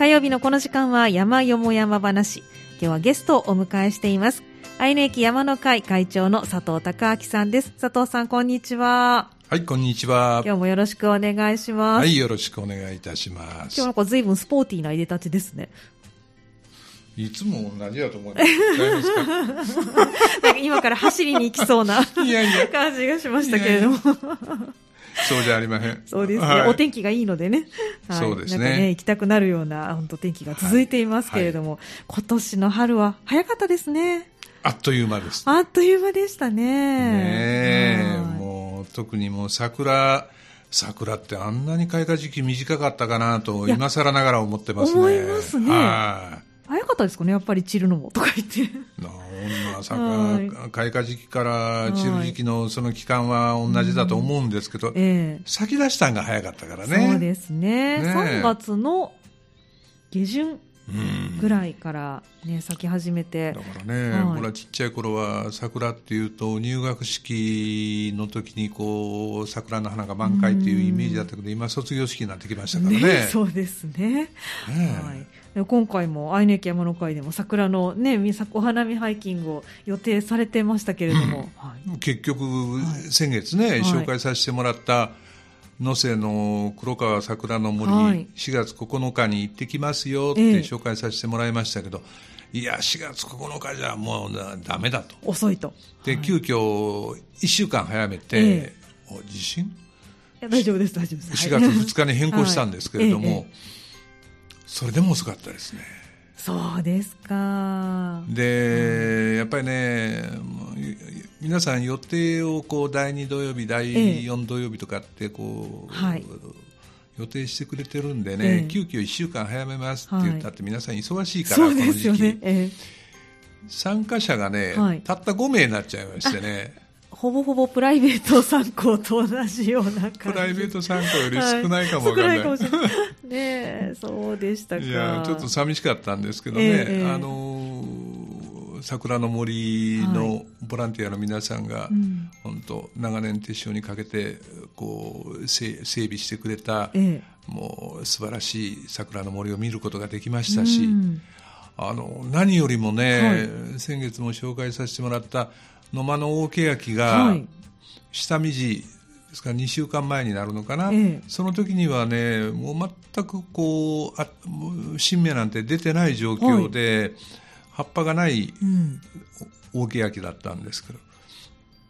火曜日のこの時間は山よも山話。今日はゲストをお迎えしています。愛媛駅山の会会長の佐藤孝明さんです。佐藤さん、こんにちは。はい、こんにちは。今日もよろしくお願いします。はい、よろしくお願いいたします。今日なんか随分スポーティーないでたちですね。いつも同じだと思います。か なんか今から走りに行きそうな いやいや感じがしましたけれども。そうじゃありません。そうですね、はいお天気がいいのでね。はいそうですねなんかね、行きたくなるような、本当天気が続いていますけれども、今年の春は早かったですね。あっという間です。あっという間でしたね。ねもう特にもう桜、桜ってあんなに開花時期短かったかなと、今更ながら思ってますね。思いますねはい。早かったですかね、やっぱり散るのも、とか言って。な女は桜、開花時期から散る時期のその期間は同じだと思うんですけど、ええ先出したんが早かったからね。そうですね。ね3月の下旬うんぐらいからね、咲き始めて。だ。からね、はい。僕らちっちゃい頃は桜っていうと入学式の時にこう桜の花が満開っていうイメージだったけど今卒業式になってきましたからね。ね、そうですね。ねはい、で今回も愛媛県山の会でも桜の、ね、みさお花見ハイキングを予定されてましたけれども、はい。結局、先月ね、い。紹介させてもらった能勢の黒川桜の森、はい。4月9日に行ってきますよっええ。て紹介させてもらいましたけど、いや4月9日じゃもうだダメだと。遅いと。で、急遽1週間早めて、えお地震？大丈夫です、大丈夫です。4月2日に変更したんですけれども、はい。えええそれでも遅かったですね。そうですか。で、やっぱりね、皆さん予定をこう第2土曜日、第4土曜日とかってこう、はい予定してくれてるんでえね、え急遽1週間早めますって言ったって皆さん忙しいから、そうこの時期。。ねええ参加者がね、はいたった5名になっちゃいましてね、ほぼほぼプライベート参考と同じような感じ。プライベート参加より少ないかもわかんない。はいかもしれない。ねえ、そうでしたか。いやちょっと寂しかったんですけどね、ええええあのー桜の森はのボランティアの皆さんが、うん。本当長年手塩にかけてこう整整備してくれた、ええ。もう素晴らしい桜の森を見ることができましたし、うん。あの何よりもね、は先月も紹介させてもらった野間の大欅が、はい。下見時ですから2週間前になるのかな、ええ。その時にはねもう全くこうあ新芽なんて出てない状況で、葉っぱがないうん。大欅だったんですけど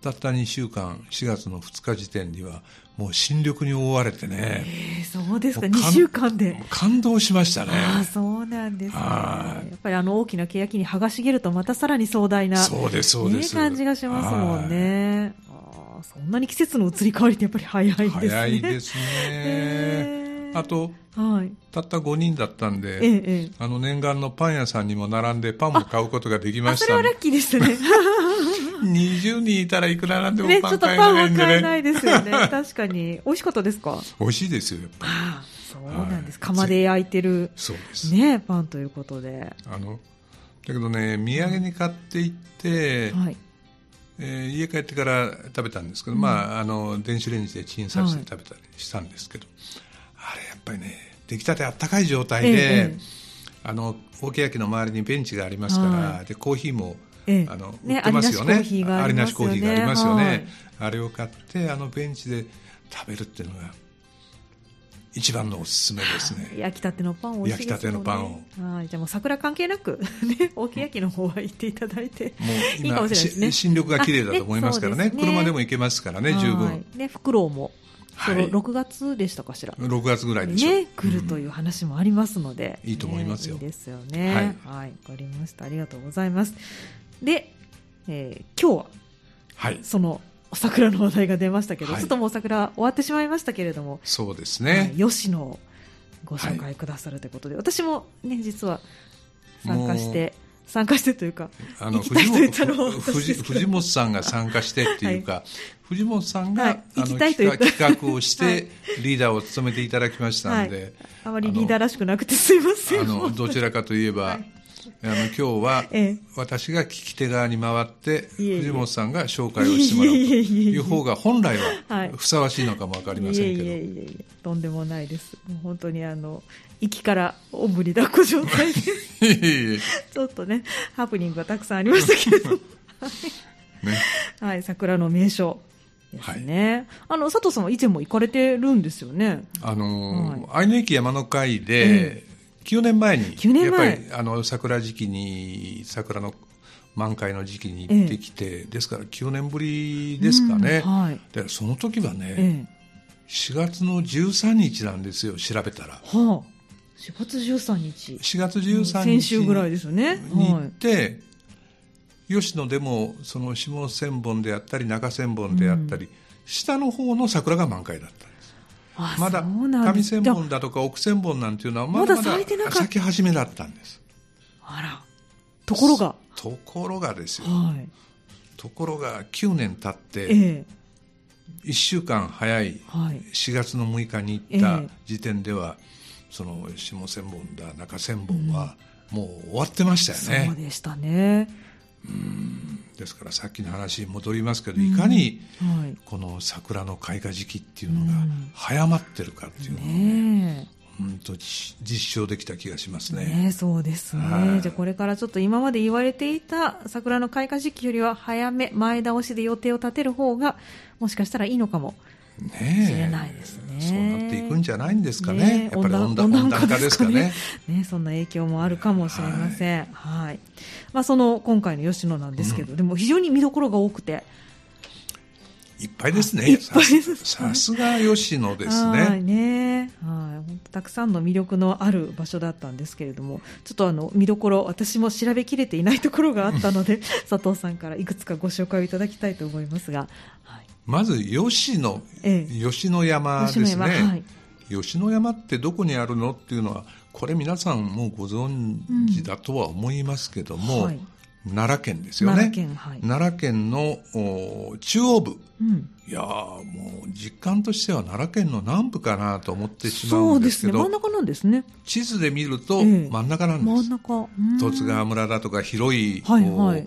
たった2週間4月の2日時点にはもう新緑に覆われてね。ええそうですか、2もうかん週間で。感動しましたね。ああ、そうなんですね。はい。やっぱりあの大きな欅に葉が茂るとまたさらに壮大な、そうですそうです。ね感じがしますもんね。ああそんなに季節の移り変わりってやっぱり早いですね。早いですね、ええあとはい。たった5人だったんで、ええええ。あの念願のパン屋さんにも並んでパンも買うことができまあ、したそれはラッキーでしたね。20人いたらいくらなんでもね、ちょっとパン買えパンはないんでね。買えないですよね。確かに。美味しかったですか？美味しいですよ、やっぱり。ああ、そうなんです。はい釜で焼いてる、そうです。ね、パンということで。あの、だけどね、土産に買って行って、はい。えー家帰ってから食べたんですけど、まあ、あの、電子レンジでチンさせて食べたりしたんですけど、あれやっぱりね、出来たてあったかい状態で、ええあの、大欅の周りにベンチがありますから、はいで、コーヒーも、ええあの、ね売ってますよね。ありなしコーヒーがありますよね。はいあれを買って、あのベンチで食べるっていうのが、一番のおすすめですね。焼きたてのパン美味しいですもんね。焼きたてのパンを。はい。じゃあもう桜関係なく、ね、大きい焼きの方は行っていただいて。もういいかもしれないですねし新緑が綺麗だと思いますからねあね車でも行けますからね、十は分。いね、フクロウも、そのはい6月でしたかしら？6月ぐらいでし。ね、来るという話もありますので、いいと思いますよねいいですよね。はい、はわ、かりました。ありがとうございます。で、えー今日ははい。そのお桜の話題が出ましたけど、はいちょっともうお桜終わってしまいましたけれども、そうですはいね。吉野をご紹介くださるということで、私もね、実は参加して、参加してというか、あの藤本さんが参加してっていうか、藤本さんが、はい。あの企画をして、はい。リーダーを務めていただきましたんで、あまりリーダーらしくなくてすいません。あのどちらかといえば、はい。あの今日は、ええ。私が聞き手側に回って藤本さんが紹介をしてもらうという方が本来ははい。ふさわしいのかもわかりませんけど、いえいえいえいえ。とんでもないです。もう本当にあの行きからおんぶに抱っこ状態で。いえいえ。ちょっとねハプニングがたくさんありましたけれど。も ね。はい桜の名所。ですね、あの佐藤さんは以前も行かれてるんですよね。あのー愛の駅山の会で、9年前に9年前。やっぱりあの桜時期に桜の満開の時期に行ってきて、ですから9年ぶりですかね、うんはい。でその時はね、ええ。4月の13日なんですよ調べたら。はあ4月13日。4月13日。先週ぐらいですよね。に行はい。って、吉野でもその下千本であったり中千本であったり、下の方の桜が満開だったんです。あまだ上千本だとか奥千本なんていうのはまだままだだ咲き始めだったんです。あら。ところが。ところがですよ。はい。ところが9年経ってええ。1週間早いはい。4月の6日に行ったええ。時点では、その下千本だ中千本はもう終わってましたよね、そうでしたね。ですからさっきの話に戻りますけど、いかにはい。この桜の開花時期っていうのがうん。早まってるかっていうのを、ねえ。本当実実証できた気がしますね。ね、そうですね、はい。じゃあこれからちょっと今まで言われていた桜の開花時期よりは早め前倒しで予定を立てる方がもしかしたらいいのかもしれないですねそうなっていくんじゃないんですかね。ねやっぱり温暖化ですかね。ね、そんな影響もあるかもしれません。はい。まあ、その今回の吉野なんですけど、でも非常に見どころが多くて。いっぱいですね。いっぱいですさすさすが吉野ですはいね。ね。はい。本当たくさんの魅力のある場所だったんですけれども、ちょっとあの見どころ、私も調べきれていないところがあったので、佐藤さんからいくつかご紹介をいただきたいと思いますが。はい。まず吉野、ええ吉野山です吉野はい吉野山ってどこにあるのっていうのは、これ皆さんもうご存知だとは思いますけども、はい奈良県ですよね。奈良県はい奈良県のお中央部。うん。いやーもう実感としては奈良県の南部かなと思ってしまそううんですね。ですけど、真ん中なんですね。地図で見るとええ真ん中なんです。真ん中。うん十津川村だとか広い、はいはい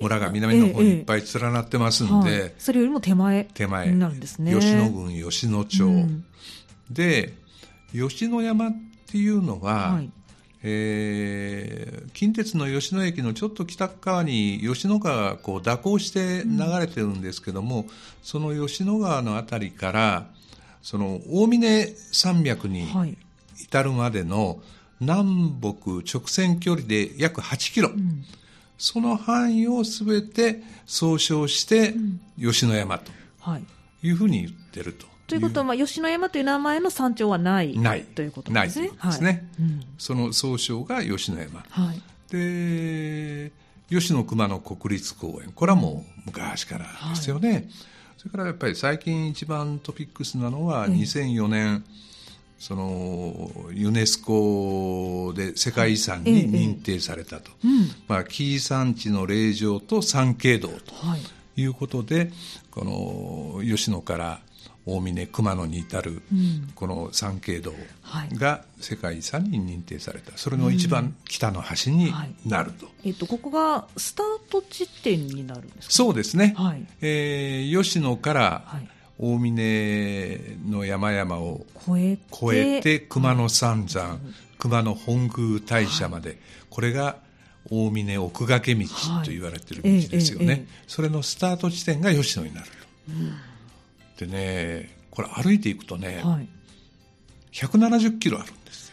村が南の方にいっぱい連なってますんで、はい、それよりも手前手前になるんですね。吉野郡吉野町、うんで吉野山っていうのは、はいえー近鉄の吉野駅のちょっと北側に吉野川がこう蛇行して流れてるんですけども、その吉野川のあたりからその大峰山脈にはい至るまでの南北直線距離で約8キロ、うんその範囲をすべて総称して吉野山とはい。いうふうに言ってると。ということは、まあ、吉野山という名前の山頂はないないということですね。ないですねはいうんその総称が吉野山。はい。で、吉野熊野国立公園。これはもう昔からですよね。それからやっぱり最近一番トピックスなのは、ええ2004年、その、ユネスコで世界遺産ええに認定されたと。うん。まあ、紀伊山地の霊場と三景堂とはい。いうことで、この吉野から大峰熊野に至る、うん。この三景堂はい。が世界遺産に認定された、それの一番北の端になると、えっと、ここがスタート地点になるんですか？そうですね、はい。えー吉野からはい大峰の山々を。越えて熊野三山、熊野本宮大社まで、これが大峰奥掛道と言われてる道ですよね、はいええええそれのスタート地点が吉野になると、でねこれ歩いていくとね、はい。170キロあるんです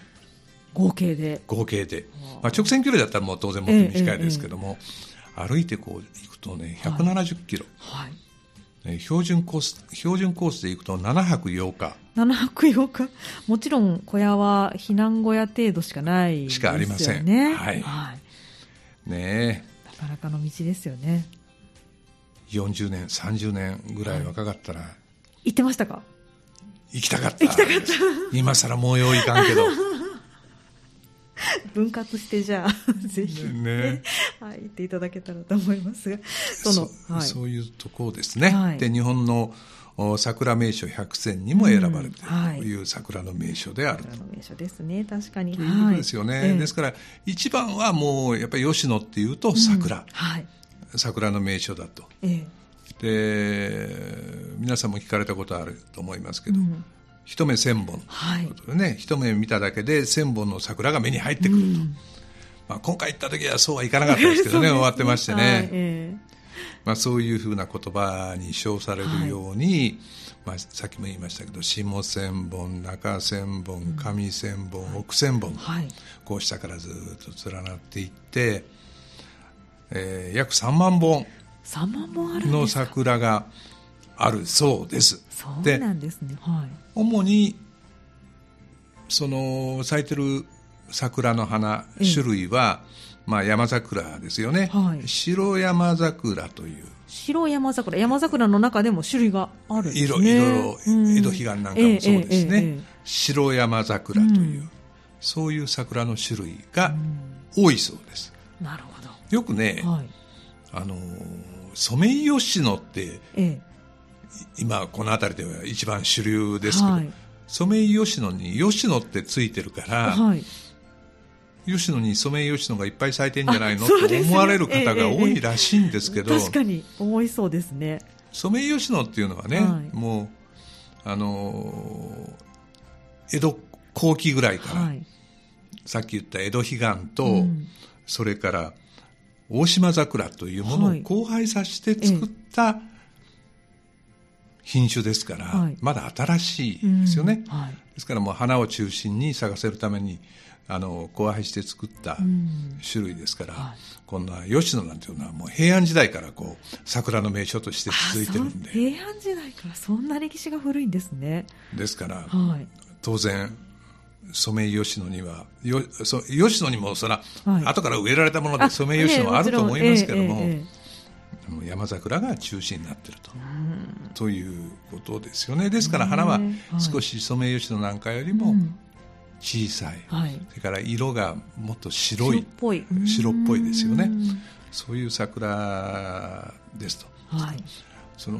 合計で。合計で、まあ、直線距離だったらもう当然もっと短いですけども、歩いてこう行くとね170キロ、はい。ね標準コース標準コースで行くと7泊8日。7泊8日。もちろん小屋は避難小屋程度しかないですよね。しかありません。はい。はい。ねなかなかの道ですよね。え40年30年ぐらい若かったら。行ってましたか？行きたかった。今更もうよういかんけど 分割してじゃあ、ぜひ、ね。はい、行っていただけたらと思います。が、その、そはい。そういうところですね、はい。で日本のお桜名所100選にも選ばれているうんはい。という桜の名所であると。桜の名所ですね、確かに。ということですよね、はい。ええ。ですから一番はもうやっぱり吉野っていうと桜、はい。桜の名所だと。ええ。で皆さんも聞かれたことあると思いますけど、うん一目千本。はい。ということでね、一目見ただけで千本の桜が目に入ってくると、まあ、今回行った時はそうはいかなかったですけどね 終わってましてね、はいえまあ、そういうふうな言葉に称されるように、まあ、さっきも言いましたけど下千本中千本上千本奥千本、こう下からずっと連なっていって、えー約3万本3万本あるんの桜があるそうです。そうでなんですね。はい。主にその咲いてる桜の花ええ。種類は、まあ、山桜ですよね、はい。白山桜という。白山桜。山桜の中でも種類があるんです色ね。色うん。江戸彼岸なんかもそうですね、白山桜という、うん。そういう桜の種類が多いそうです。なるほど。よくね、はい。あのーソメイヨシノってえ今この辺りでは一番主流えですけど、はい。ソメイヨシノにヨシノってついてるから、はい。吉野にソメイヨシノがいっぱい咲いてんじゃないの？ね。思われる方が多いらしいんですけど、確かに思いそうですね。ソメイヨシノっていうのはね、はい。もう、あのー江戸後期ぐらいから、はい。さっき言った江戸彼岸と、うん。それから大島桜というものをはい。交配させて作った品種ですから、はい。まだ新しいですよね。うん。はい。ですからもう花を中心に咲かせるためにあの交配して作ったん。種類ですから、はい。こんな吉野なんていうのはもう平安時代からこう桜の名所として続いてるんで。平安時代からそんな歴史が古いんですね。ですからはい。当然ソメイヨシノにはよそ吉野にもそら、はい。後から植えられたものであソメイヨシノはあると思いますけども、えええええあの山桜が中心になっていると。ということですよね。ですから花は少しソメイヨシノなんかよりえもうん。小さい、はい。それから色がもっと白い。白っぽい。ですよね。うん。そういう桜ですと。はい。その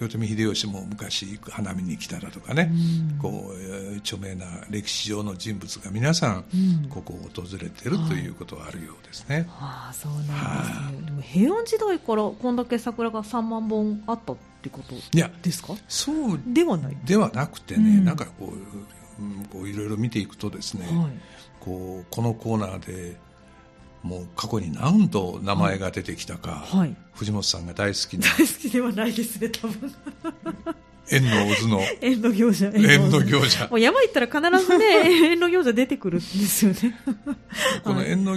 豊臣秀吉も昔花見に来ただとかね、うん。こうえー著名な歴史上の人物が皆さんうん。ここを訪れてるということはあるようですね。ああそうなんですね。でも平安時代からこんだけ桜が3万本あったってことですか？そうではない。ではなくてね、うん。なんかこういろいろ見ていくとですね、はい。こうこのコーナーでもう過去に何度名前が出てきたか、はい。藤本さんが大好きな。大好きではないですね多分。縁の渦の。縁の行者縁の行者。もう山行ったら必ずね 縁の行者出てくるんですよね。この縁の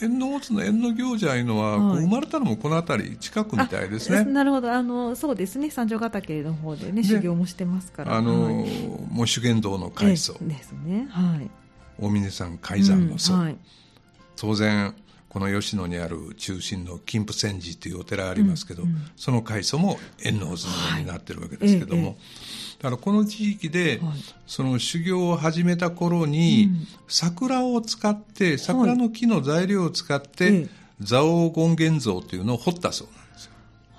縁の渦の縁の行者いうのは、はい。生まれたのもこの辺り近くみたいですね。あなるほど。あのそうですね。三条ヶ岳の方でねね修行もしてますから。あのはい。もう修験道の開祖、ええですね。はい。大峰山開山の祖、うんはい当然この吉野にある中心の金峰山寺というお寺ありますけど、うんうん。その開祖も縁の渦のになってるわけですけども、はいえだからこの地域で、はい。その修行を始めた頃に、うん。桜を使って桜の木の材料を使って、ええ。蔵王権現像というのを彫ったそうなんです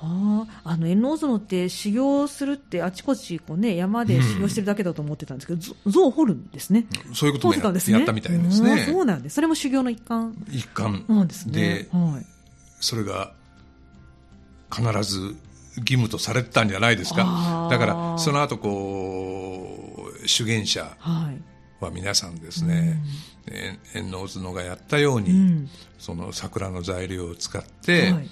よ。あああの縁の渦のって修行するってあちこちこう、ね、山で修行してるだけだと思ってたんですけど、ぞ像を掘るんですね。そういうこともや掘ってたんですね。やったみたいですうんね。そうなんです。それも修行の一環。一環。なんですね。で、はい。それが必ず義務とされてたんじゃないですか。だからその後こう修験者はい。は皆さんですね、え縁の渦のがやったように、うん。その桜の材料を使って、はい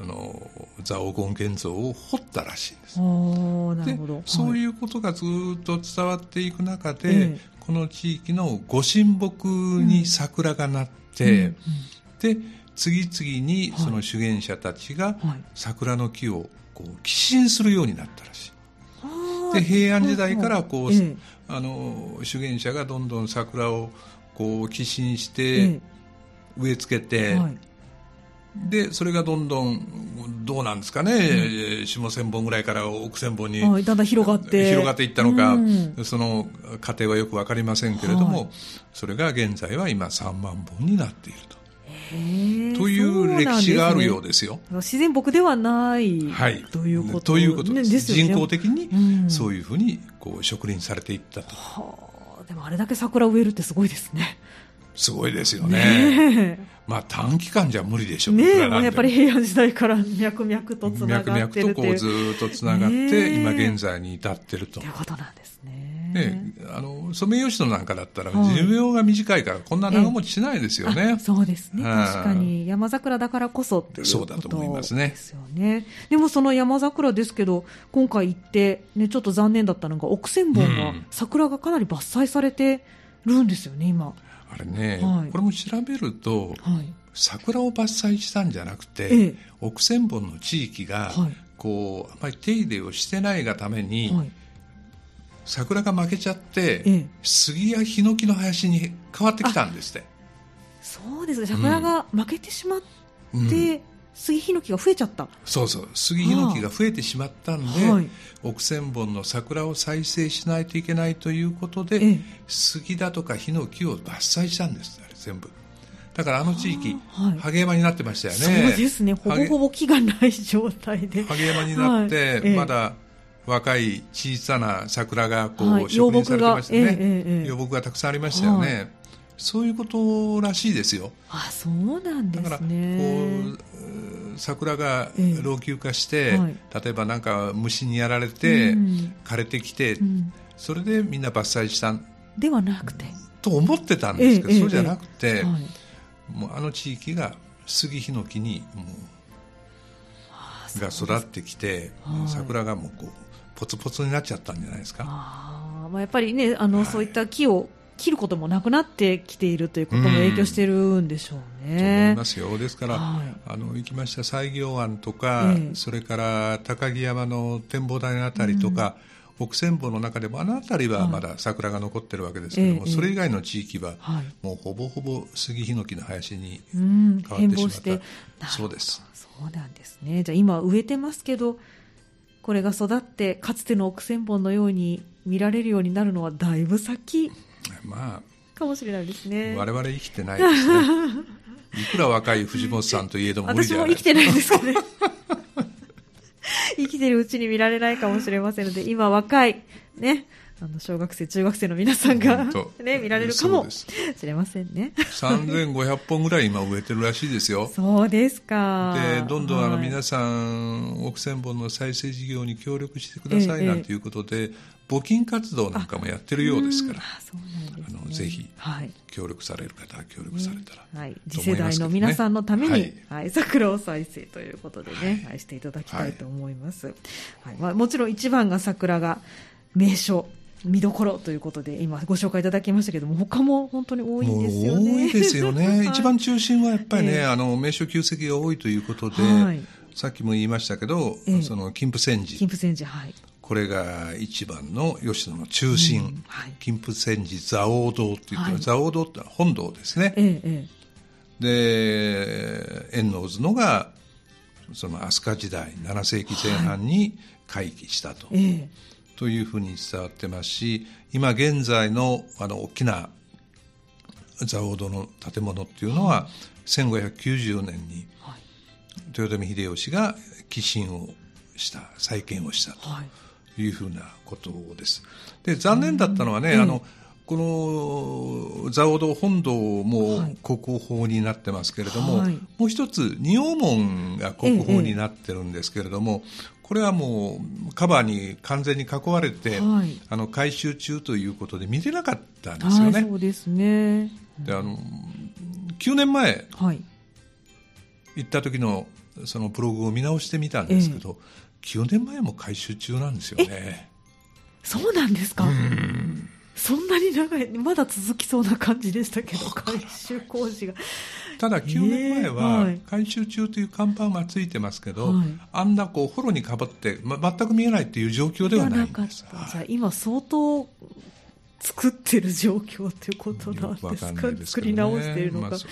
あの蔵王権現像を彫ったらしいんです。でそうういうことがずっと伝わっていく中で、ええ。この地域のご神木に桜がなって、で次々にその修験者たちがはい。桜の木をこう寄進するようになったらしい。で平安時代からこう、ええ。あの修験者がどんどん桜をこう寄進しえて植え付けて、えはいでそれがどんどんどうなんですかね、下千本ぐらいから奥千本にはいだんだん広がって。広がっていったのか、うん。その過程はよく分かりませんけれども、はい。それが現在は今3万本になっていると。という歴史があるようでですよ。すね。自然木ではない、はい、ということということです,、ねですよね。人工的にうん。そういうふうにこう植林されていったと、はあ。でもあれだけ桜植えるってすごいですねすごいですよね。ねまあ短期間じゃ無理でしょう。えねやっぱり平安時代から 脈々とつな脈々がってるっていうとこうずーっとつながって、今現在に至ってるととい。うことなんですね。ね、あのソメイヨシノなんかだったらはい寿命が短いからこんな長持ちしないですよねあ。そうですね。はい確かに山桜だからこそっていうそうだと思いますねですよね。でもその山桜ですけど、今回行ってねちょっと残念だったのが奥千本が、うん桜がかなり伐採されてるんですよね今。あれね、はいこれも調べるとはい。桜を伐採したんじゃなくて、ええ奥千本の地域が、はいこうあまり手入れをしてないがために、はい。桜が負けちゃって、ええ杉やヒノキの林に変わってきたんですって。そうですね。桜が負けてしまって、うん杉ヒノキが増えちゃった。そうそう。杉ヒノキが増えてしまったんで、はい。奥千本の桜を再生しないといけないということで、ええ。杉だとかヒノキを伐採したんですあれ全部。だからあの地域、はい。ハゲ山になってましたよそうねですね。ほぼほぼ木がない状態で。ハゲ山になって、はい。ええ。まだ若い小さな桜がこう、はい。植林されてましたね、葉木がええええがたくさんありましたよね、はそういうことらしいですよ。あ、そうなんでだからこすね。うう桜がええ老朽化して、はい。例えばなんか虫にやられて、うん。枯れてきて、うん。それでみんな伐採したではなくて。と思ってたんですけど、ええそうじゃなくて、はい。もうあの地域が杉ヒノキにもあうが育ってきて、はい桜がもうこうポツポツになっちゃったんじゃないですか。あーまあ、やっぱりねあの、はい。そういった木を切ることもなくなってきているということも影響してるんでしょうと思いね。ますよ。ですから、はい。あの行きました西行湾とか、ええ。それから高木山の展望台のあたりとか、奥千本の中でもあの辺りはまだ桜が残ってるわけですけども、ええそれ以外の地域は、はい。もうほぼほぼ杉ヒノキの林にうん、変わ変ってしまった。そうです。そうなんですね。じゃあ今植えてますけどこれが育ってかつての奥千本のように見られるようになるのはだいぶ先まかもしれないですあね我々生きてないですね。いくら若い藤本さんといえども無理私じゃない。も生きてないですかね。生きてるうちに見られないかもしれませんので今若いねあの小学生中学生の皆さんがね見られるかもそしれませんね。3500本ぐらい今植えてるらしいですよ。そうですか。でどんどんあのはい皆さん億千本の再生事業に協力してくださいええなんていうことで募金活動なんかもやってるようですから。んあのぜひはい。協力される方は協力されたら、はい、と次世代の皆さんのために、ははいい桜を再生ということでね、はい。していただきたい。と思います、はい。まあ、もちろん一番が桜が名所見どころということで今ご紹介いただきましたけども他も本当に多いですよね。多いですよね、は い一番中心はやっぱりね、ええ。あの名所旧跡が多いということで、はい。さっきも言いましたけど、ええ。その金峰山寺。金峰山寺はい。これが一番の吉野の中心、うんはい。金峰山寺蔵王堂って言って、はい。蔵王堂ってのは本堂ですね、ええで円能図のがその飛鳥時代7世紀前半に開基したと,、えええというふうに伝わってますし今現在のあの大きな蔵王堂の建物っていうのは1590年にはい。豊臣秀吉が寄進をした再建をしたとはい。いうふうなことです。で残念だったのはね、うん。あのこの蔵王堂本堂もはい。国宝になってますけれども、はい。もう一つ仁王門が国宝になってるんですけれども、これはもうカバーに完全に囲われて、はい。あの改修中ということで見れなかったんですよはいね。そうですね。であの9年前はい。行った時のそのブログを見直してみたんですけど、9年前も改修中なんですよね。そうなんですか？そんなに長いまだ続きそうな感じでしたけど 改修工事が。ただ9年前えーははい。改修中という看板はついてますけど、はい。あんなこうフォローにかぶって、ま、全く見えないっていう状況ではないんかっです。た、はい。じゃあ今相当作ってる状況ということなんですかね。作り直しているのか、まあそう。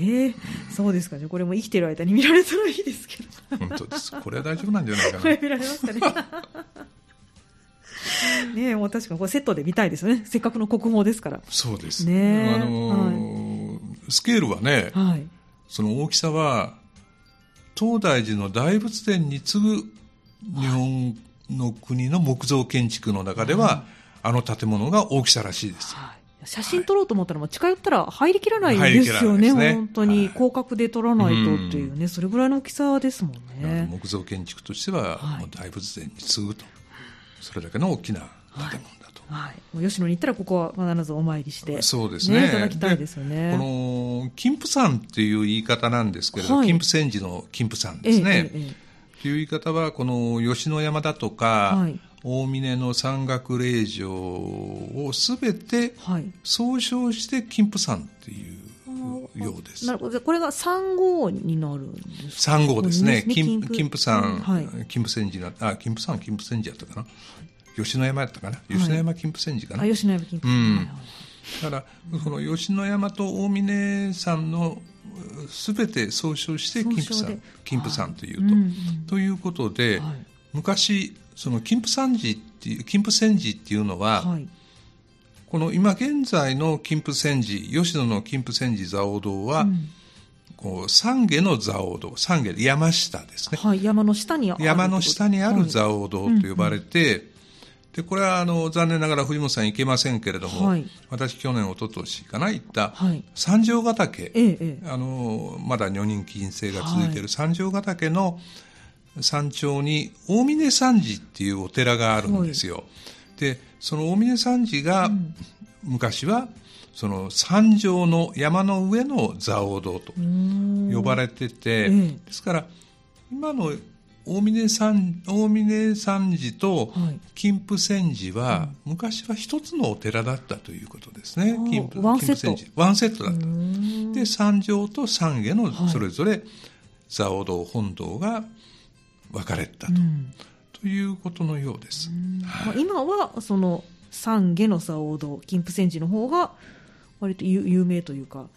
ええそうですか。ねこれも生きてる間に見られたらいいですけど。本当です。これは大丈夫なんじゃないかこれな。見られますかね ねえもう確かにこれセットで見たいですよね。せっかくの国宝ですから。そうです。ねえ。あのースケールはね、はい。その大きさは、東大寺の大仏殿に次ぐ日本の国の木造建築の中では、あの建物が大きさらしいです。はい。写真撮ろうと思ったら、もう近寄ったら入りきらないですよね、ね本当に、はい。広角で撮らないとっていうね、それぐらいの大きさですもんね。木造建築としては、大仏殿に次ぐとそれだけの大きな建物だと。はい、もう吉野に行ったら、ここは必ずお参りして、そうですね。ねいただきたいですよね。この金峰山っていう言い方なんですけれど、はい。金峰山寺の金峰山ええですね。ええええという言い方は、この吉野山だとか、はい。大峰の山岳霊場をすべてはい。総称して金峰山っていうようです。な。るほど、これが3号になるんですか？三号ですね。金金金峰山、はい。金峰山寺な、あ、金峰山、金峰山寺やったかな？吉野山やったかな？吉野山金峰山寺かな？あ吉野山金峰うん。だから、この吉野山と大峰山のすべて総称して金峰山総称で、金峰山というと。うんうんということで、はい。昔、その金峰山寺っていう、金峰山寺っていうのは、はいこの今現在の金峰山寺、吉野の金峰山寺蔵王堂は、うん。こう三下の蔵王堂、三下、山下ですね。はい、山の下にある山の下にあるはい蔵王堂と呼ばれて、でこれはあの残念ながら藤本さん行けませんけれども、はい。私去年一昨年かな行ったはい。三条ヶ岳、ええええ。あのまだ女人禁制が続いてい。る三条ヶ岳の山頂に大峰山寺っていうお寺があるんですよ。でその大峰山寺が、昔はその山上の山の上の蔵王堂と呼ばれてて、ええ。ですから今の大峰山大峰山寺とはい。金峰山寺は、昔は一つのお寺だったということですね。金峰ワンセット。金峰山寺。ワンセットだった。で山上と山下のはい。それぞれ蔵王堂本堂が分かれたと,、うんということのようです、まあ、今はその三下の佐王堂金峰山寺の方が割と有有名というか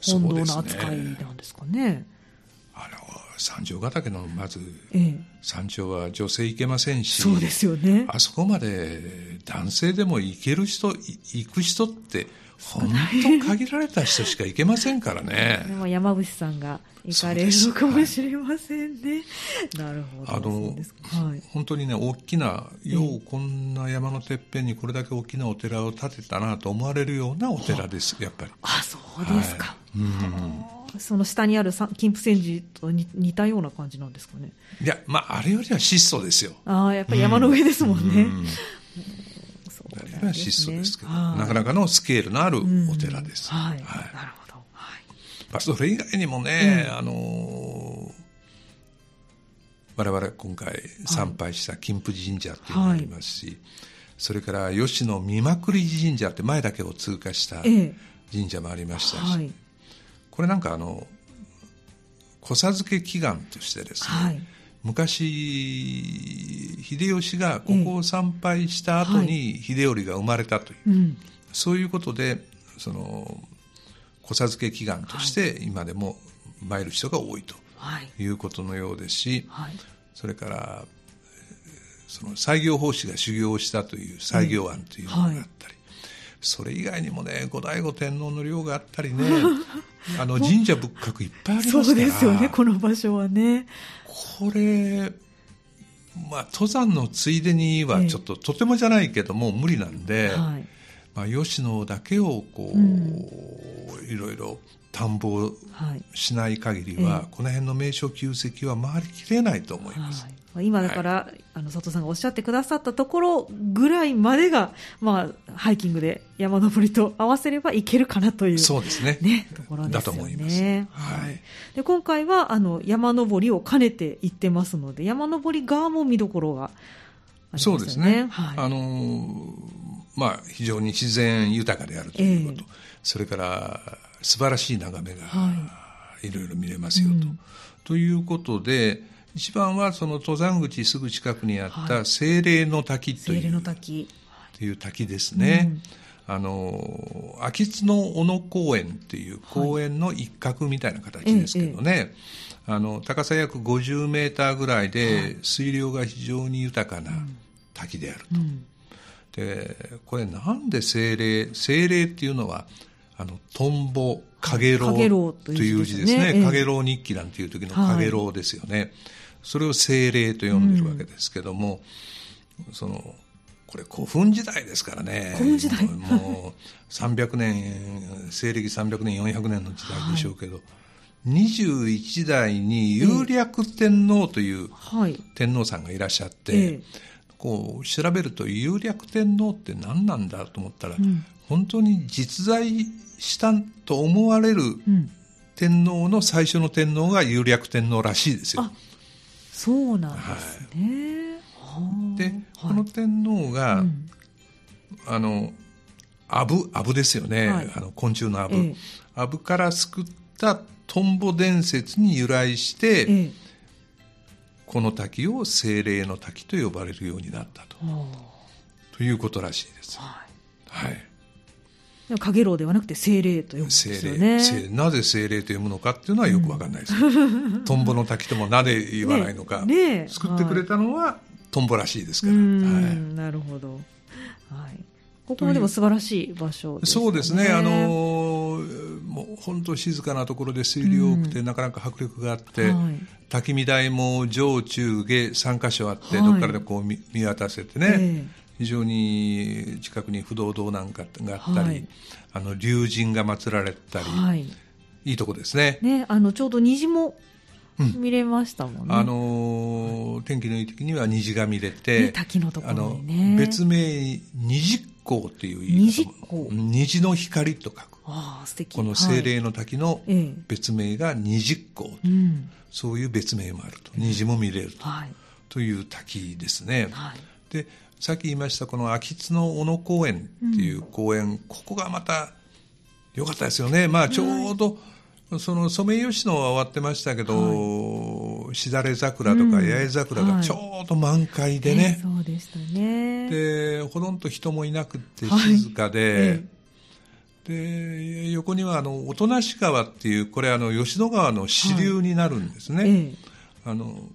本堂の扱いなんですかね。あの三条ヶ岳のまずええ。山頂は女性行けませんしそうですよね。あそこまで男性でも行ける人、い行く人って、本当限られた人しか行けませんからでね。も山伏さんが行かれるのかもしれませんね。なるほど。あのはい。本当にね、大きな、ようこんな山のてっぺんにこれだけ大きなお寺を建てたなと思われるようなお寺です、やっぱり。あ、そうですか。うんその下にあるさ金峰山寺と似似たような感じなんですかね。いや、まあ、あれよりは質素ですよ。ああ、やっぱり山の上ですもんね。うんそうんは質素ねですけど、はいなかなかのスケールのあるお寺です。うんはい。はいなるほど。はい。まあ、それ以外にもね、あのー我々今回参拝した金峰神社っていうのがありますし、それから吉野見まくり神社って前だけを通過したええ神社もありましたし、はい。これなんかあの子授け祈願としてですね、はい。昔秀吉がここを参拝した後に秀頼が生まれたという、うん。そういうことでその子授け祈願として今でも参る人が多いとはい。いうことのようですし、はい。それからえーその西行法師が修行をしたという西行案というのがあったり、それ以外にもね後醍醐天皇の陵があったりね あの神社仏閣いっぱいありますからそうですよね、この場所はね。これ、まあ、登山のついでにはちょっと、とてもじゃないけども無理なんで、はい。まあ、吉野だけをこう、うんいろいろ探訪はい。しない限りは、ええこの辺の名所旧跡は回りきれないと思います。はいまあ今だから、あの佐藤さんがおっしゃってくださったところぐらいまでが、まあ、ハイキングで山登りと合わせればいけるかなという、そうですね。ね、ところですよね。だと思いますはいで今回はあの山登りを兼ねて行ってますので、山登り側も見どころがありますよね。そうですね。はいあのーまあ、非常に自然豊かであるということ、えそれから素晴らしい眺めが、、はい。ろいろ見れますよと。うん。ということで、一番はその登山口すぐ近くにあっはた精霊の滝という,、の滝。という滝ですね。うん。あの秋津の小野公園っていう公園の一角みたいな形ですけどね、あの高さ約50メーターぐらいで水量が非常に豊かな滝であると。うんでこれなんで精霊精霊っていうのはあのトンボ影楼影楼とといういう字ですね。ええ。ね影楼日記なんていう時の影楼ですよね、それを精霊と呼んでるわけですけども、そのこれ古墳時代ですからね。古墳時代。もう300年西暦300年400年の時代でしょうけど、はい、21代に有略天皇という天皇さんがいらっしゃって、ええ、こう調べると有略天皇って何なんだと思ったら、うん、本当に実在したと思われる天皇の最初の天皇が有略天皇らしいですよ。そうなんですね。はい、で、この天皇が、うん、あのアブアブですよね、はい、あの昆虫のアブ、ええ、アブから救ったトンボ伝説に由来して、え、この滝を精霊の滝と呼ばれるようになったとということらしいです。はい、はいかげろうではなくて精霊と呼ぶんですよね。なぜ精霊と読むのかっていうのはよくわかんないです。うん、トンボの滝ともなぜ言わないのか。ねね作ってくれたのは、トンボらしいですから。はい、なるほど。はい。ここもでも素晴らしい場所、ね、そうですね。あのー、もう本当静かなところで水量多くて、うん、なかなか迫力があって、はい、焚き火台も上中下3箇所あって、はい、どっからでこう見渡せてね。えー非常に近くに不動堂なんかがあったり、はい、あの龍神が祀られたり、はい、いいとこですね。ね、あのちょうど虹も見れましたもんね。うん、あの天気のいい時には虹が見れて、ね、滝のところにね。別名虹光っていう言い方虹の光と書く。あ素敵。この精霊の滝の別名が虹光、はい、そういう別名もあると。虹も見れると,、という滝ですね。はい、でさっき言いましたこの秋津の小野公園っていう公園、うん、ここがまた良かったですよね。まあちょうど、そのソメイヨシノは終わってましたけど、はい、しだれ桜とか八重桜がちょうど満開でね。うんはい、そうでしたね。で、ほとんど人もいなくて静かで、はい、で、横にはあの、音無川っていう、これあの、吉野川の支流になるんですね。あの、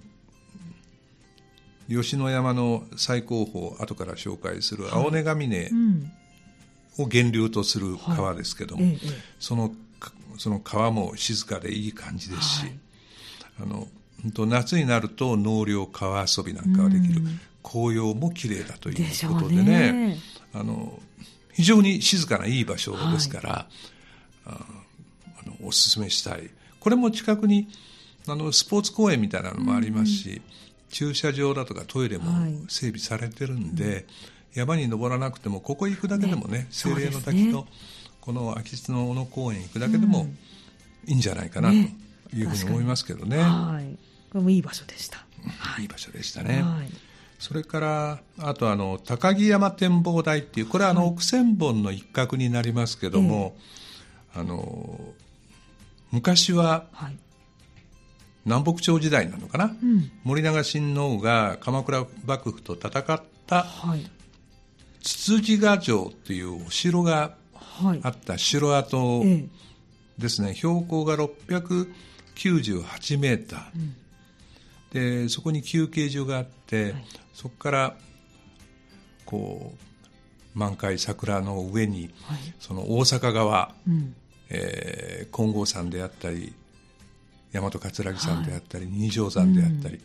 吉野山の最高峰後から紹介する青根ヶ峰を源流とする川ですけども、はいそのその川も静かでいい感じですし、はい、あの夏になると納涼川遊びなんかができる、紅葉も綺麗だということでね、ね、あの非常に静かないい場所ですから、はい、あのおすすめしたい。これも近くにあのスポーツ公園みたいなのもありますし、駐車場だとかトイレも整備されてるんで、はい、山に登らなくてもここ行くだけでもねね。精霊の滝とこの秋津の小野公園行くだけでもいいんじゃないかなというふうに思いますけどね。ねはい、これもいい場所でした。い。い場所でしたね。はい。それからあとあの高木山展望台っていうこれはあの奥千本の一角になりますけども、あの昔は南北朝時代なのかな、うん、森長親王が鎌倉幕府と戦ったつつじヶ城っていうお城があった城跡ですね、標高が698メーター、うん、でそこに休憩所があって、はい、そこからこう満開桜の上に、はい、その大阪側、うん、えー、金剛山であったり大和葛城山であったり、二条山であったり、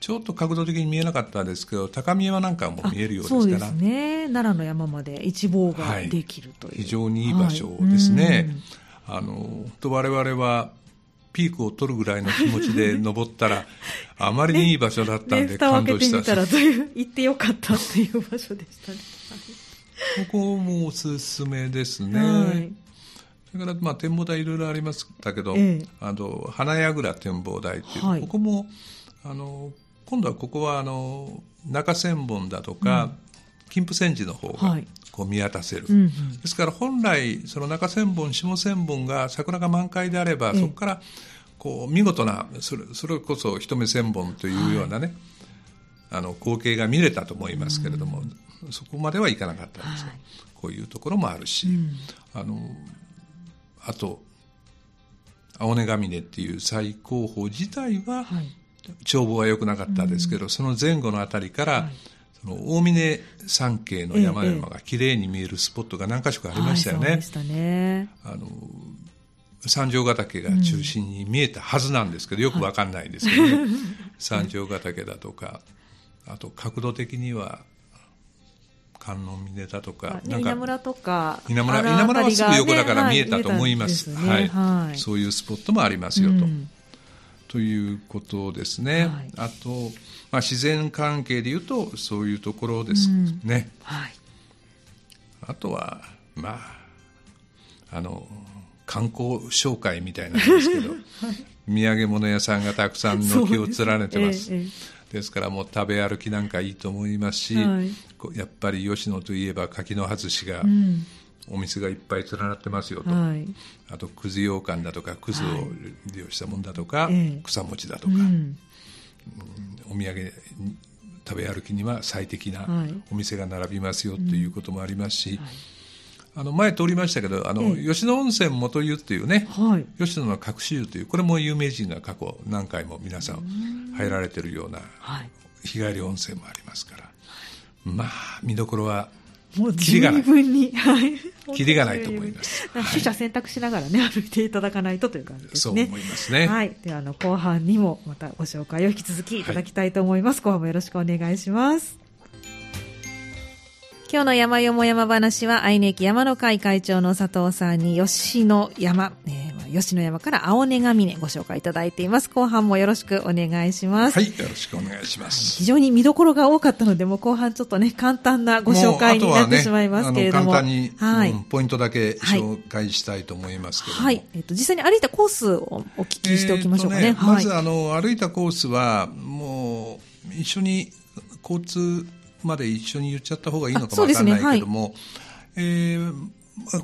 ちょっと角度的に見えなかったですけど高見山なんかも見えるようですから。そうですね。奈良の山まで一望ができるという、はい、非常にいい場所ですね、はい、あのと我々はピークを取るぐらいの気持ちで 登ったら、あまりにいい場所だったんで感動した。ね、蓋を開けてみたらという、行ってよかったっていう場所でしたね。ここもおすすめですね。はいそれからまあ展望台いろいろありましたけど、ええ、あの花櫓展望台っていう、はい、ここもあの今度はここはあの中千本だとか、うん、金峰山寺の方がこう見渡せる、はい、ですから本来その中千本下千本が桜が満開であれば、え、そこからこう見事なそれそれこそ一目千本というようなね、はい、あの光景が見れたと思いますけれども、うん、そこまではいかなかったんですよ、こういうところもあるし、うん、あのあと青根ヶ峰っていう最高峰自体は、はい、眺望は良くなかったですけど、うん、その前後の辺りから、はい、その大峰山系の山々が綺麗に見えるスポットが何か所かありましたよね。はい、ね。あの三条ヶ岳が中心に見えたはずなんですけど、うん、よくわかんないですけどね、三条ヶ岳だとかあと角度的には観音峰だとか、ね、稲村とか稲村稲村はすぐ横だから見えたと思います、ね、はい、はい、そういうスポットもありますよと。うん、ということですね、はい、あと、まあ、自然関係でいうとそういうところですね、あとはまああの観光紹介みたいなんですけど、はい、土産物屋さんがたくさん軒を連ねてます。ですからもう食べ歩きなんかいいと思いますし、はい、やっぱり吉野といえば柿の外しが、お店がいっぱい連なってますよと、はい、あとくず羊羹だとかくずを利用したものだとか、はい、草餅だとか、うん、お土産食べ歩きには最適なお店が並びますよということもありますし、はい。あの前通りましたけどあの、ええ、吉野温泉元湯っていうね、はい、吉野の隠し湯というこれも有名人が過去何回も皆さん入られてるような日帰り温泉もありますから、まあ見どころはもう十分に、はい、キリがないと思います。取捨選択しながらね、歩いていただかないとという感じですね。そう思いますね。はい。では、あの、後半にもまたご紹介を引き続きいただきたいと思います。はい、後半もよろしくお願いします。今日の山よも山話は、愛媛山の会会長の佐藤さんに、吉野山、えー、吉野山から青根が峰ご紹介いただいています。後半もよろしくお願いします。はい、よろしくお願いします。非常に見どころが多かったので、もう後半ちょっとね、簡単なご紹介になってしまいますけれども。ね、簡単に、はい、ポイントだけ紹介したいと思いますけどはい。えっ、ー、と、実際に歩いたコースをお聞きしておきましょうかね。ねまず、あの、歩いたコースは、もう、一緒に交通、まで一緒に言っちゃった方がいいのかもわからないけども、ねはい、えー、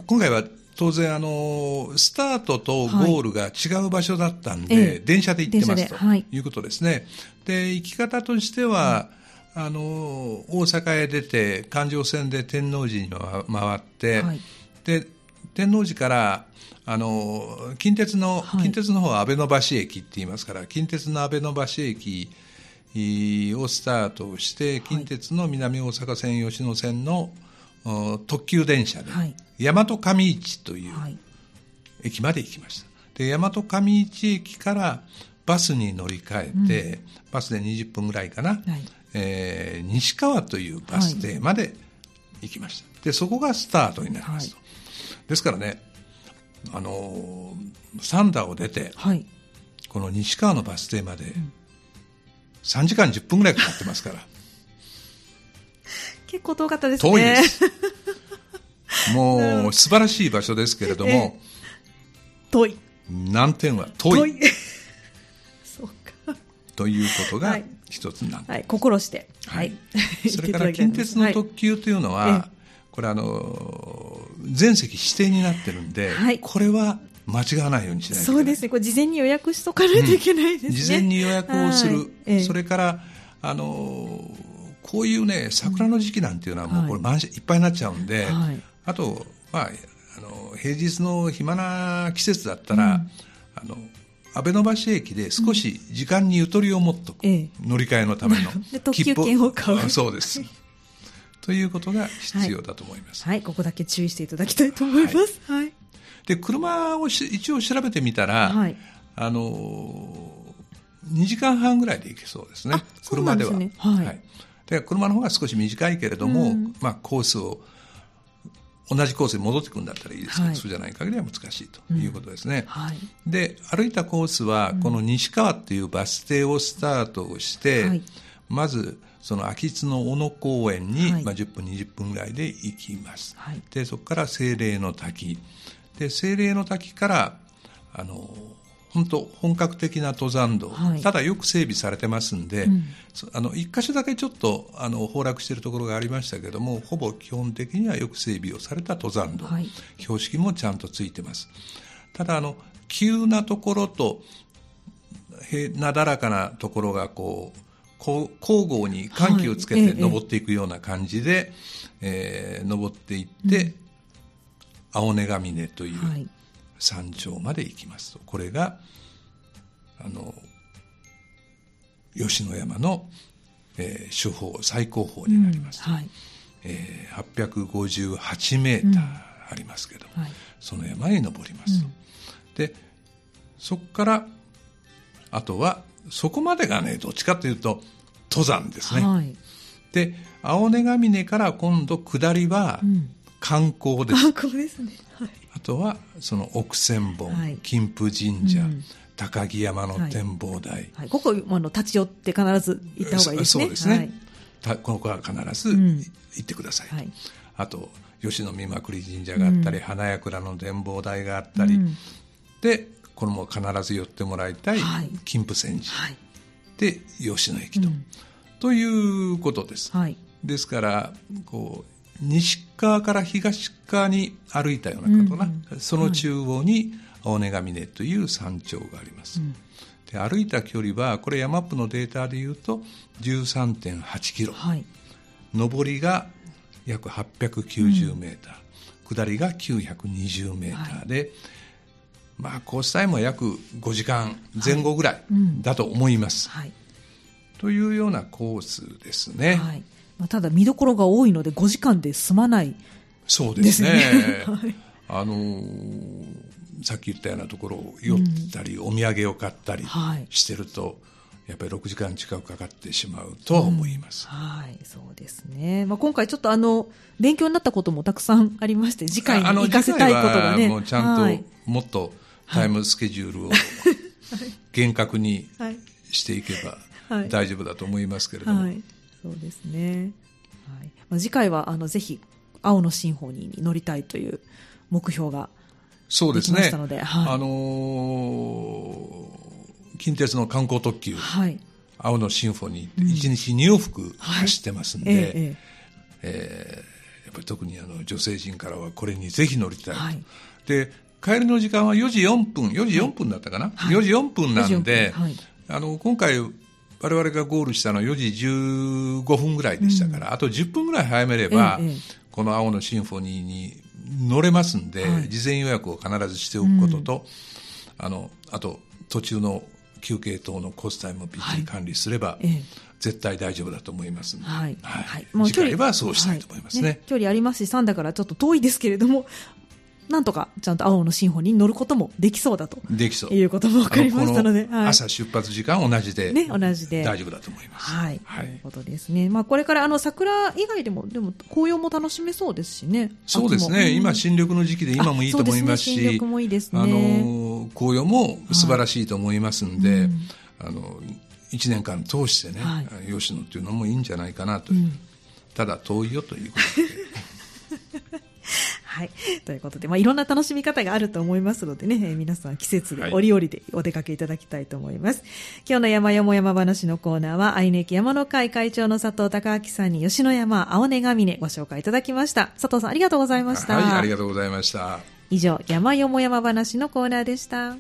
今回は当然あの、スタートとゴールが違う場所だったんで、はい、電車で行ってますとい。うことですね。で、行き方としては、あの、大阪へ出て、環状線で天王寺に回って、で、天王寺から、あの、近鉄の、近鉄の方は安倍野橋駅って言いますから、近鉄の安倍野橋駅をスタートして近鉄の南大阪線吉野線の特急電車で、大和上市という駅まで行きました。で大和上市駅からバスに乗り換えて、うん、バスで20分ぐらいかな、はい、えー、西川というバス停まで行きました。でそこがスタートになりますと。はい、ですからねあの三田を出て、はい、この西川のバス停まで、うん3時間10分ぐらいかかってますから。結構遠かったですね。遠いです。もう素晴らしい場所ですけれども、遠い。難点は遠い。そうか。ということが一つなんはい、心して。はい。それから近鉄の特急というのは、これあの、全席指定になってるんで、これは間違わないようにしないそうですね、これ事前に予約しとかないといけないですね。うん、事前に予約をする、はい、それから、あのこういうね、桜の時期なんていうのは、もうこれ満、い、っぱいになっちゃうんで、はい、あと、まあ、あの平日の暇な季節だったら、うん、あの安倍野橋駅で少し時間にゆとりを持っとく、うん、乗り換えのための特急券を買う。そうです。ということが必要だと思います、はい、はい、ここだけ注意していただきたいと思います、はい、はい。で車を一応調べてみたら、はい、あの2時間半ぐらいで行けそうですね、車では。ね、はい、はい、で車の方が少し短いけれども、うん、まあ、コースを同じコースに戻ってくるんだったらいいですけど、はい、そうじゃない限りは難しいということですね。うん。はい、で歩いたコースはこの西川っていうバス停をスタートして、まずその秋津の小野公園に、まあ、10分20分ぐらいで行きます。でそこから精霊の滝。で精霊の滝からあの本当本格的な登山道、はい、ただよく整備されてますんで、うん、あの一箇所だけちょっとあの崩落しているところがありましたけどもほぼ基本的にはよく整備をされた登山道、はい、標識もちゃんとついてます。ただあの急なところとなだらかなところがこう交互に緩急をつけて登っていくような感じで、はい、えええー、登っていって、うん。青根ヶ峰という山頂まで行きますと、これがあの吉野山の、えー、主峰最高峰になります、うんはい、えー、858メーターありますけど、うんはい、その山に登りますと、うん、でそこからあとはそこまでがねどっちかというと登山ですね、はい、で青根ヶ峰から今度下りはうん。観光です、観光ですね。はい。あとはその奥千本、はい。金峰神社、うん。高木山の展望台、はい。ここ、あの、立ち寄って必ず行った方がいいですね。そうですね、はい。たここは必ずうん。行ってください、はい。あと吉野見まくり神社があったり、うん。花櫓の展望台があったり、うん。でこれも必ず寄ってもらいたいはい。金峰山寺、はい。で吉野駅と、うん。ということです、はい。ですからこう西側から東側に歩いたようなことな、うんその中央に青根ヶ峰という山頂があります、うん。で歩いた距離はこれヤマップのデータでいうと13.8キロ。はい。上りが約890メーター、下りが920メーター。で、まあコースタイムは約5時間前後ぐらいうん。だと思います、はい。というようなコースですね、はい。まあ、ただ見どころが多いので5時間で済まないそうですね。あのーさっき言ったようなところを寄ったり、お土産を買ったりはい。してると、やっぱり6時間近くかかってしまうとは思います、はい、そうですね。まあ、今回ちょっとあの、勉強になったこともたくさんありまして、次回にあの活かせたいことがね。もうちゃんはい。ともっとタイムスケジュールを 厳格にはい。していけばはい。大丈夫だと思いますけれども、はい。そうですね。はい。まあ、次回は、あの、ぜひ、青のシンフォニーに乗りたいという目標が。そうですね。できましたのではい。あのー近鉄の観光特急はい。青のシンフォニーって1日2往復走ってますんで、ええええ。ーやっぱり特にあの女性陣からはこれにぜひ乗りたいと、はい。で帰りの時間は4時4分4時4分だったかな、はい。4時4分な4時4んで、分はい。あの今回我々がゴールしたのは4時15分ぐらいでしたから、あと10分ぐらい早めれば、ええええ。この青のシンフォニーに乗れますんで、はい。事前予約を必ずしておくことと、あのあと途中の休憩等のコースタイムをぴっちり管理すれば、ええ。絶対大丈夫だと思いますんで、はい。はい。もう次回はそうしたいと思いますね。は距離ありますし、3だからちょっと遠いですけれども、なんとかちゃんと青のシンフォニーに乗ることもできそうだと。できそう。いうことも分かりましたので、はい。朝出発時間同じで、ね、同じで。大丈夫だと思います。はい、はい。ということですね。まあ、これからあの桜以外でも、でも紅葉も楽しめそうですしね。そうですね、秋も。今、新緑の時期で今もいいと思いますし、あそうですね。新緑もいいですね。あの紅葉も素晴らしいと思いますんで、うん。あの1年間通してね、はい。吉野っていうのもいいんじゃないかなと、うん。ただ遠いよということで、はい。ということで、まあ、いろんな楽しみ方があると思いますのでね、えー皆さん季節ではい折々でお出かけいただきたいと思います。今日の山よも山話のコーナーは、愛媛駅山の会会長の佐藤孝明さんに吉野山青根ヶ峰ご紹介いただきました。佐藤さんありがとうございました。はい、ありがとうございました。以上、山よも山話のコーナーでした。